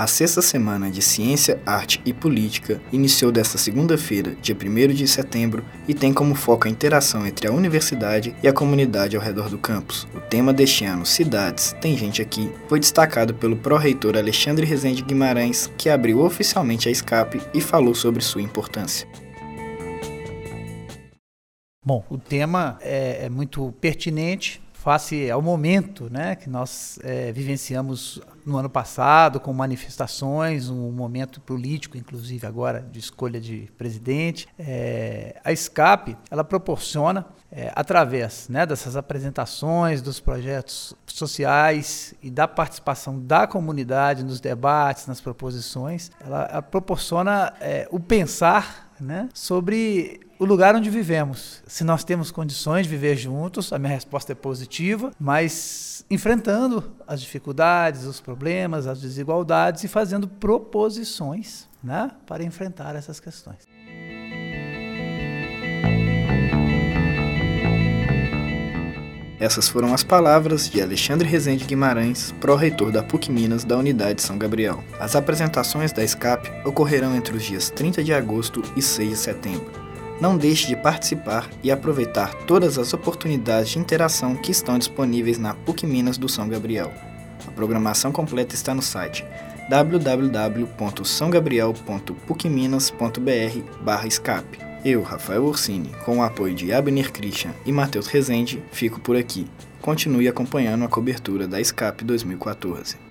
A sexta semana de Ciência, Arte e Política iniciou desta segunda-feira, dia 1 de setembro, e tem como foco a interação entre a universidade e a comunidade ao redor do campus. O tema deste ano, Cidades, Tem Gente Aqui, foi destacado pelo pró-reitor Alexandre Rezende Guimarães, que abriu oficialmente a escape e falou sobre sua importância. Bom, o tema é, é muito pertinente face ao momento né, que nós é, vivenciamos no ano passado, com manifestações, um momento político, inclusive agora, de escolha de presidente. É, a SCAP, ela proporciona, é, através né, dessas apresentações, dos projetos sociais e da participação da comunidade nos debates, nas proposições, ela, ela proporciona é, o pensar né, sobre o lugar onde vivemos. Se nós temos condições de viver juntos, a minha resposta é positiva, mas enfrentando as dificuldades, os problemas, as desigualdades e fazendo proposições né, para enfrentar essas questões. Essas foram as palavras de Alexandre Rezende Guimarães, pró-reitor da PUC Minas da Unidade São Gabriel. As apresentações da SCAP ocorrerão entre os dias 30 de agosto e 6 de setembro. Não deixe de participar e aproveitar todas as oportunidades de interação que estão disponíveis na PUC Minas do São Gabriel. A programação completa está no site www.sãogabriel.pucminas.br/escape. Eu, Rafael Orsini, com o apoio de Abner Christian e Matheus Rezende, fico por aqui. Continue acompanhando a cobertura da Escape 2014.